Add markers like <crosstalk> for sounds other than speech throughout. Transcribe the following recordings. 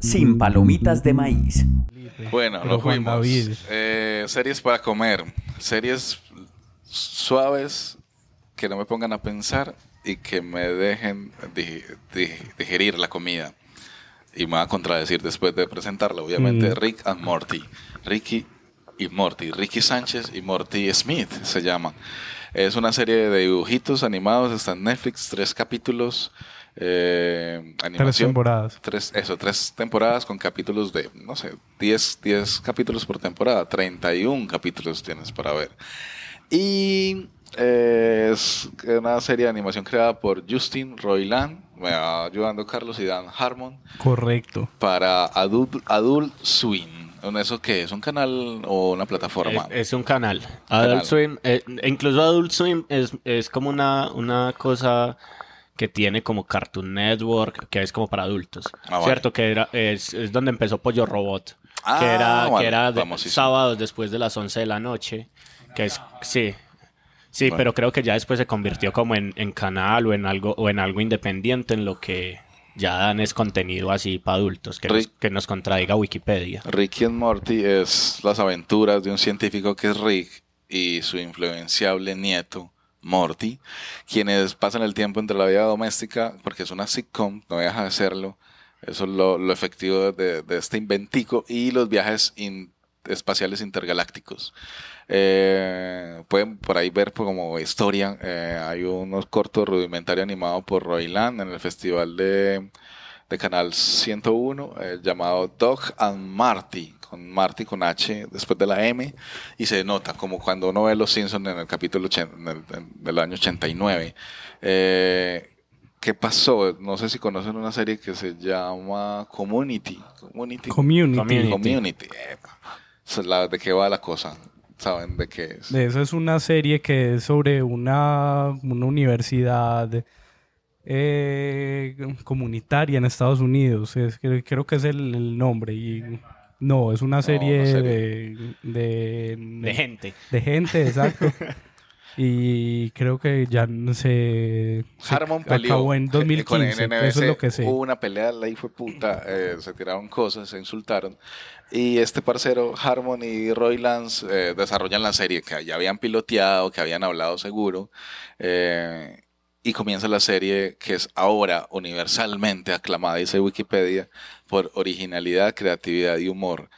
Sin palomitas de maíz. Bueno, Pero lo fuimos. David. Eh, series para comer. Series suaves que no me pongan a pensar y que me dejen di- di- digerir la comida. Y me va a contradecir después de presentarla, obviamente, Mm. Rick and Morty. Ricky y Morty. Ricky Sánchez y Morty Smith se llaman. Es una serie de dibujitos animados, está en Netflix, tres capítulos. Eh, animación. temporadas. Tres, eso, tres temporadas con capítulos de, no sé, 10, 10 capítulos por temporada. 31 capítulos tienes para ver. Y eh, es una serie de animación creada por Justin Roiland, me va ayudando Carlos y Dan Harmon, Correcto. para Adult, Adult Swim. ¿Eso qué es? ¿Un canal o una plataforma? Es, es un canal. Canal. Adult Swim, eh, incluso Adult Swim es, es como una, una cosa que tiene como Cartoon Network, que es como para adultos. Ah, vale. ¿Cierto? Que era, es, es donde empezó Pollo Robot. Ah, que era, vale, que era de- sábados después de las 11 de la noche. Que es, sí. Sí, Bueno. pero creo que ya después se convirtió como en, en canal o en algo, o en algo independiente en lo que ya dan es contenido así para adultos, que, nos, Rick. que nos contradiga Wikipedia. Ricky and Morty es las aventuras de un científico que es Rick y su influenciable nieto Morty, quienes pasan el tiempo entre la vida doméstica, porque es una sitcom, no deja de serlo, eso es lo, efectivo de, este inventico, y los viajes espaciales intergalácticos. Eh, pueden por ahí ver como historia, eh, hay unos cortos rudimentarios animados por Royland en el festival de de Canal 101 eh, llamado Dog and Marty, con Marty con H después de la M, y se nota como cuando uno ve Los Simpsons en el capítulo en el- en- del año 89. Eh, ¿Qué pasó? No sé si conocen una serie que se llama Community. Community. Community. Community. Community. la- ¿De qué va la cosa? ¿Saben de qué es? De Esa es una serie que es sobre una, una universidad eh, comunitaria en Estados Unidos. Es, creo que es el, el nombre. Y no, es una serie. De, de, De gente. de gente, exacto. <laughs> y creo que ya se, se Harmon peleó acabó en eh, <laughs> con 2015. NBC, eso es lo que sé. Hubo una pelea, la de puta, eh, se tiraron cosas, se insultaron. Y este parcero, Harmon y Roy Lance, eh, desarrollan la serie que ya habían piloteado, que habían hablado seguro. eh, y comienza la serie que es ahora universalmente aclamada, dice Wikipedia, por originalidad, creatividad y humor.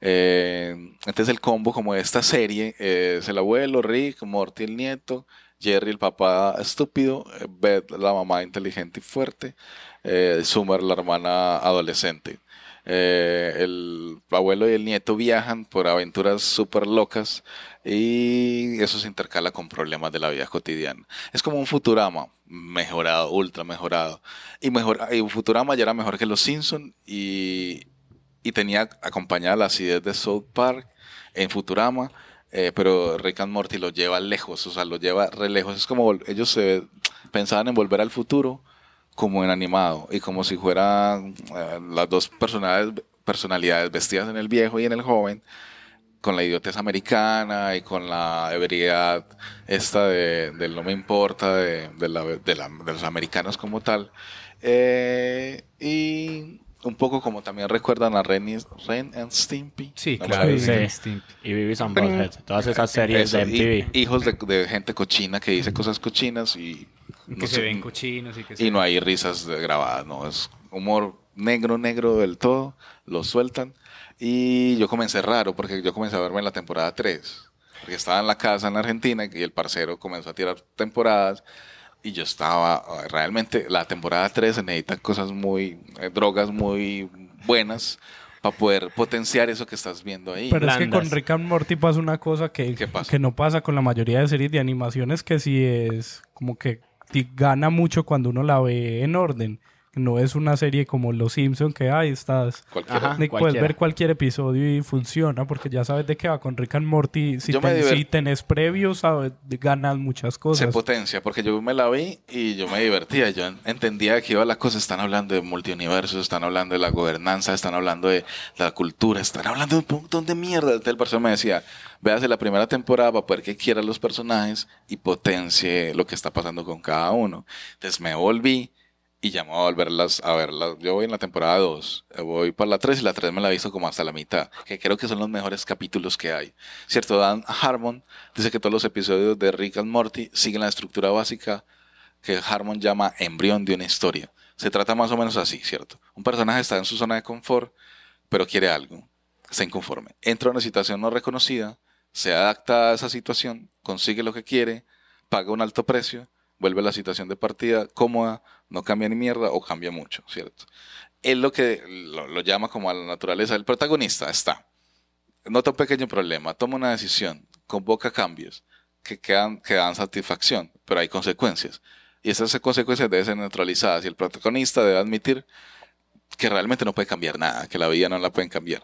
Eh, entonces el combo como de esta serie eh, es el abuelo, Rick, Morty el nieto, Jerry el papá estúpido, Beth la mamá inteligente y fuerte, eh, Summer la hermana adolescente. Eh, el abuelo y el nieto viajan por aventuras súper locas y eso se intercala con problemas de la vida cotidiana. Es como un Futurama mejorado, ultra mejorado. Y, mejor, y Futurama ya era mejor que Los Simpson y, y tenía acompañada la acidez de South Park en Futurama, eh, pero Rick and Morty lo lleva lejos, o sea, lo lleva re lejos. Es como ellos se pensaban en volver al futuro como en animado y como si fueran eh, las dos personalidades, personalidades vestidas en el viejo y en el joven con la idiotez americana y con la ebriedad esta de, del no me importa de, de la- de la- de los americanos como tal Eh, y un poco como también recuerdan a Ren, y- Ren and Stimpy Sí, ¿No? claro. Sí. Instinct. Y Vivis and Butthead. Todas esas series Eso, de y- MTV. hijos de, de gente cochina que dice cosas cochinas y Que no se sé, ven cochinos y que y se no hay risas grabadas, no, es humor negro, negro del todo, lo sueltan. Y yo comencé raro, porque yo comencé a verme en la temporada 3, porque estaba en la casa en Argentina y el parcero comenzó a tirar temporadas. Y yo estaba, realmente, la temporada 3 se necesitan cosas muy, eh, drogas muy buenas para poder potenciar eso que estás viendo ahí. Pero es que blandas. con Rick and Morty pasa una cosa que, que no pasa con la mayoría de series de animaciones, que sí es como que gana mucho cuando uno la ve en orden. No es una serie como Los Simpson que hay, estás... Ajá. Puedes cualquiera. ver cualquier episodio y funciona porque ya sabes de qué va con Rick and Morty. Si, Yo me ten- diver- si tenés previos, sabes, ganas muchas se cosas. potencia, porque yo me la vi y yo me divertía, yo en- entendía qué iba la cosa, están hablando de multiuniversos, están hablando de la gobernanza, están hablando de la cultura, están hablando de un montón de mierda. Entonces el personaje me decía, véase la primera temporada para poder que quiera los personajes y potencie lo que está pasando con cada uno. Entonces me volví y ya voy a volverlas a verlas. Yo voy en la temporada 2, voy para la 3 y la 3 me la he visto como hasta la mitad, que creo que son los mejores capítulos que hay. Cierto, Dan Harmon dice que todos los episodios de Rick and Morty siguen la estructura básica que Harmon llama embrión de una historia. Se trata más o menos así, ¿cierto? Un personaje está en su zona de confort, pero quiere algo, está inconforme. Entra a una situación no reconocida, se adapta a esa situación, consigue lo que quiere, paga un alto precio, vuelve a la situación de partida cómoda, no cambia ni mierda o cambia mucho, ¿cierto? Él lo que lo, llama como a la naturaleza. El protagonista está, nota un pequeño problema, toma una decisión, convoca cambios que, quedan, que dan satisfacción, pero hay consecuencias. Y esas consecuencias deben ser neutralizadas y el protagonista debe admitir que realmente no puede cambiar nada, que la vida no la pueden cambiar.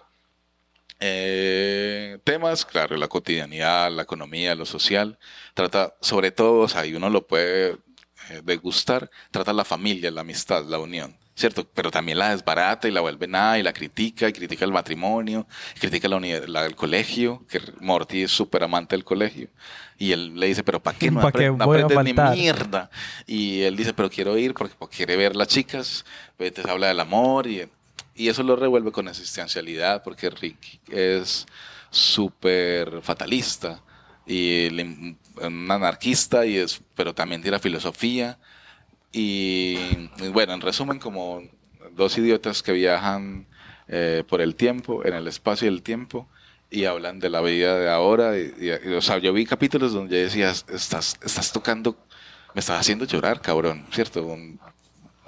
Eh, temas, claro, la cotidianidad, la economía, lo social. Trata, sobre todo, o sea, y uno lo puede eh, degustar, trata la familia, la amistad, la unión, ¿cierto? Pero también la desbarata y la vuelve nada y la critica, y critica el matrimonio, y critica la la- el colegio, que Morty es súper amante del colegio. Y él le dice, pero ¿para qué no, <laughs> ¿Pa' qué apre- no aprendes ni mierda? Y él dice, pero quiero ir porque, porque quiere ver las chicas, entonces habla del amor y, y eso lo revuelve con existencialidad porque Rick es súper fatalista y un anarquista y es pero también tira filosofía. Y, y bueno en resumen como dos idiotas que viajan eh, por el tiempo en el espacio y el tiempo y hablan de la vida de ahora y- y, o sea yo vi capítulos donde decías estás estás tocando me estás haciendo llorar cabrón cierto Un-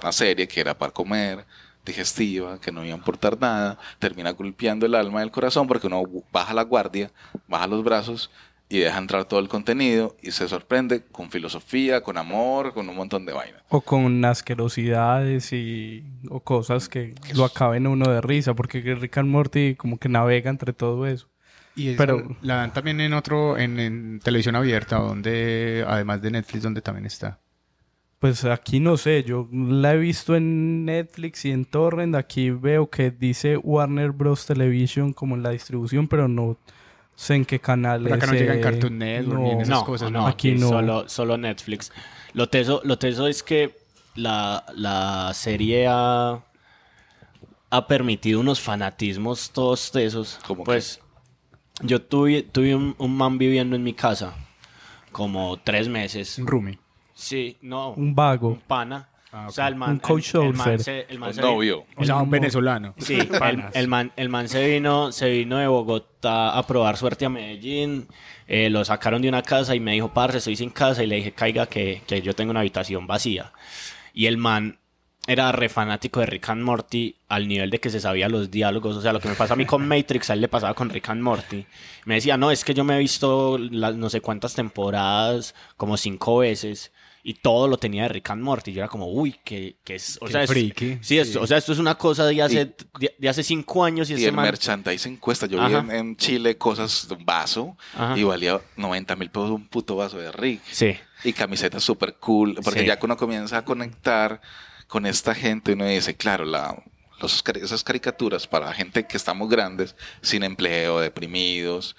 una serie que era para comer digestiva, que no iba a importar nada, termina golpeando el alma y el corazón porque uno baja la guardia, baja los brazos y deja entrar todo el contenido y se sorprende con filosofía, con amor, con un montón de vainas. O con asquerosidades y o cosas que lo acaben uno de risa, porque Rick and Morty como que navega entre todo eso. Y Pero- la dan también en otro, en, en televisión abierta, donde, además de Netflix, donde también está. Pues aquí no sé, yo la he visto en Netflix y en Torrent, aquí veo que dice Warner Bros. Television como en la distribución, pero no sé en qué canal Pero acá no es, llega en eh, Cartoon Network ni en esas no, cosas, no, ¿no? Aquí aquí no. Solo, solo Netflix. Lo teso, lo teso es que la, la serie ha, ha permitido unos fanatismos todos tesos. ¿Cómo pues yo tuve, tuve un, un man viviendo en mi casa como tres meses. Un roomie. Sí, no, Un vago. un pana. Ah, O sea, el man, Un coach el, el man se, el man Un se- novio. O sea, un venezolano. Sí, <laughs> el, el man, el man se vino, se vino de Bogotá a probar suerte a Medellín. eh, lo sacaron de una casa y me dijo, parce, estoy sin casa. Y le dije, caiga, que, que yo tengo una habitación vacía. Y el man era re fanático de Rick and Morty al nivel de que se sabía los diálogos. O sea, lo que me pasa a mí con <laughs> Matrix, a él le pasaba con Rick and Morty. Me decía, no, es que yo me he visto las no sé cuántas temporadas, como cinco veces. Y todo lo tenía de Rick and Morty. Yo era como, uy, que, que es. O Qué sea, es- sí, es- sí. o sea, esto es una cosa de hace, de, de hace cinco años y, Y ese el man- merchandising cuesta. Yo vi Ajá. en, en Chile cosas de un vaso Ajá. y valía 90 mil pesos un puto vaso de Rick. Sí. Y camisetas súper cool, porque Sí. ya que uno comienza a conectar con esta gente, uno dice, claro, la, los esas caricaturas para gente que estamos grandes, sin empleo, deprimidos,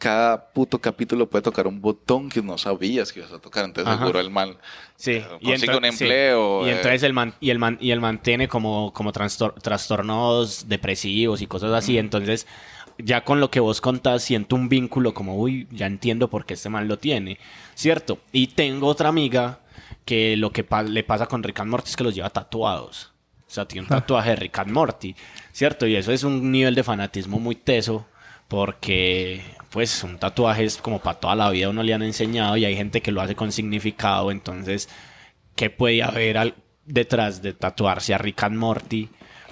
cada puto capítulo puede tocar un botón que no sabías que ibas a tocar, entonces Ajá. seguro el mal Sí, eh, consigue un ento- sí. empleo. Y eh, entonces el man, y el man, y el man tiene como, como trastor- trastornos depresivos y cosas así. Entonces, ya con lo que vos contás, siento un vínculo como, uy, ya entiendo por qué este man lo tiene. ¿Cierto? Y tengo otra amiga que lo que pa- le pasa con Rick and Morty es que los lleva tatuados. O sea, tiene un tatuaje de Rick and Morty. ¿Cierto? Y eso es un nivel de fanatismo muy teso. Porque, pues, un tatuaje es como para toda la vida uno le han enseñado y hay gente que lo hace con significado. Entonces, ¿qué puede haber al- detrás de tatuarse a Rick and Morty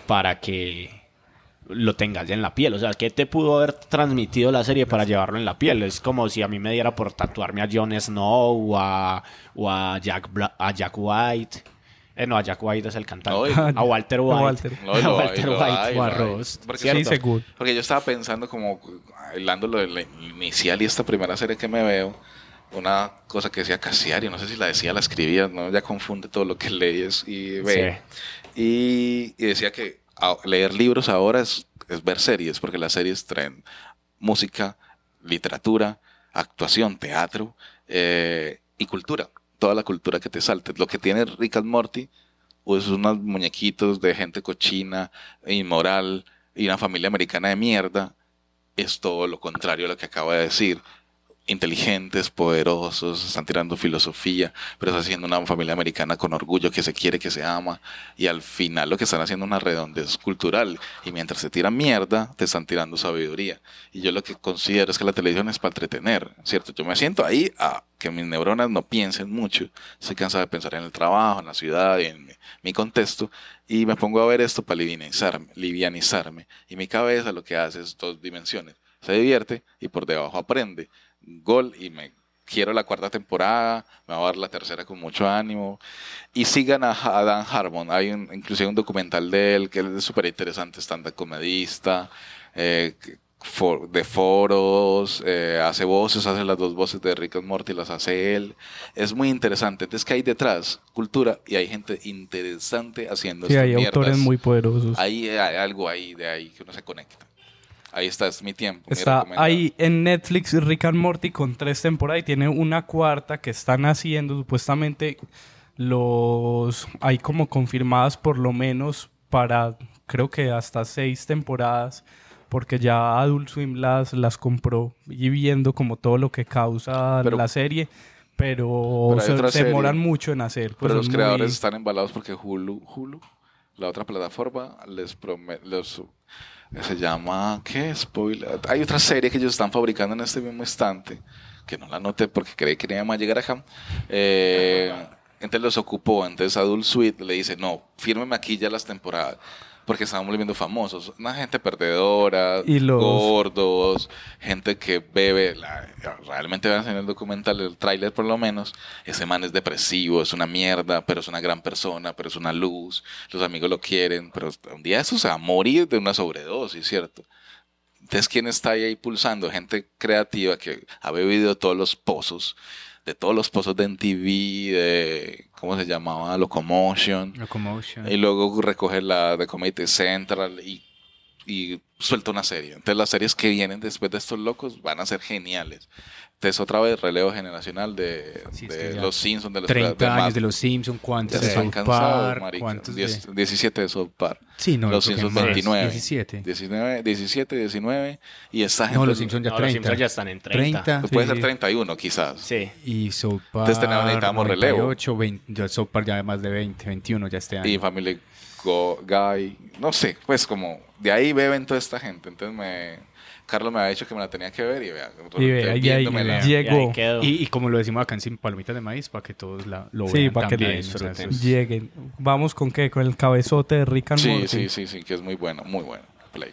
para que lo tengas en la piel? O sea, ¿qué te pudo haber transmitido la serie para llevarlo en la piel? Es como si a mí me diera por tatuarme a Jon Snow o a, o Jack, a Jack White. Eh, no, a Jack White es el cantante. No, a Walter <laughs> A White. Walter. No, y a Walter White. o a. Ross. Porque Sí, ¿cierto? seguro. Porque yo estaba pensando como, hablando lo de la inicial y esta primera serie que me veo, una cosa que decía Casiario, no sé si la decía, la escribía, ¿no? ya confunde todo lo que lees y ve. Y, y decía que leer libros ahora es, es ver series, porque las series traen música, literatura, actuación, teatro eh, y cultura. Toda la cultura que te salte. Lo que tiene Rick and Morty pues, es unos muñequitos de gente cochina, inmoral y una familia americana de mierda. Es todo lo contrario a lo que acabo de decir inteligentes, poderosos, están tirando filosofía, pero están haciendo una familia americana con orgullo, que se quiere, que se ama, y al final lo que están haciendo es una redondez cultural, y mientras se tiran mierda, te están tirando sabiduría. Y yo lo que considero es que la televisión es para entretener, ¿cierto? Yo me siento ahí a que mis neuronas no piensen mucho, estoy cansado de pensar en el trabajo, en la ciudad, en mi, mi contexto, y me pongo a ver esto para livianizarme, livianizarme, y mi cabeza lo que hace es dos dimensiones, se divierte y por debajo aprende gol y me quiero la cuarta temporada, me va a dar la tercera con mucho ánimo. Y sigan a, a Dan Harmon, hay un, inclusive un documental de él que es súper interesante, stand comedista, eh, for- de foros, eh, hace voces, hace las dos voces de Rick and Morty, las hace él. Es muy interesante. Entonces, que hay detrás? Cultura y hay gente interesante haciendo Sí, hay autores muy poderosos. Ahí hay algo ahí de ahí que uno se conecta. Ahí está, es mi tiempo. Está ahí en Netflix Rick and Morty con tres temporadas y tiene una cuarta que están haciendo supuestamente los hay como confirmadas por lo menos para creo que hasta seis temporadas porque ya Adult Swim las, las compró y viendo como todo lo que causa Pero- la serie pero, se, demoran mucho en hacer pues Pero los creadores muy- están embalados porque Hulu, Hulu, la otra plataforma, les promete, los, se llama, ¿qué? Spoiler. Hay otra serie que ellos están fabricando en este mismo instante, que no la noté porque creí que no iba a llegar acá. Eh, entonces los ocupó, entonces Adult Suite le dice, no, fírmeme aquí ya las temporadas. Porque estamos volviendo famosos. Una gente perdedora, Y los- gordos, gente que bebe. la- realmente vean en el documental, el tráiler por lo menos. Ese man es depresivo, es una mierda, pero es una gran persona, pero es una luz. Los amigos lo quieren, pero un día eso se va a morir de una sobredosis, ¿cierto? Entonces, ¿quién está ahí, pulsando? Gente creativa que ha bebido todos los pozos, de todos los pozos de MTV, de, ¿cómo se llamaba? Locomotion. Locomotion. Y luego recoge la de Comedy Central y, y suelta una serie. Entonces las series que vienen después de estos locos van a ser geniales. Entonces otra vez relevo generacional de, Sí, de los Simpsons, de los 30 de años Mad- de los Simpsons, cuántos de South Park, cuántos de... Diez- 17 de South Park. Sí, no, los Simpsons más. 29. 17. 19, 17, 19 y esta gente No, los Simpsons ya No, 30. los Simpsons ya están en 30. 30. puede Sí. ser 31 quizás. Sí. Y South Park. Entonces necesitamos relevo. 98, 20, ya South Park ya más de 20, 21 ya este año. Y Family Go- Guy, no sé, pues como de ahí beben toda esta gente. Entonces me Carlos me había dicho que me la tenía que ver y vea, y ve, ahí, ahí viéndomela. llegó Y como lo decimos acá en Sin Palomitas de Maíz, para que todos la, lo Sí, vean para que también. la o sea, disfruten. es- lleguen vamos con qué con el cabezote de Rick and Sí, Morty sí, sí, sí, que es muy bueno, muy bueno. Play.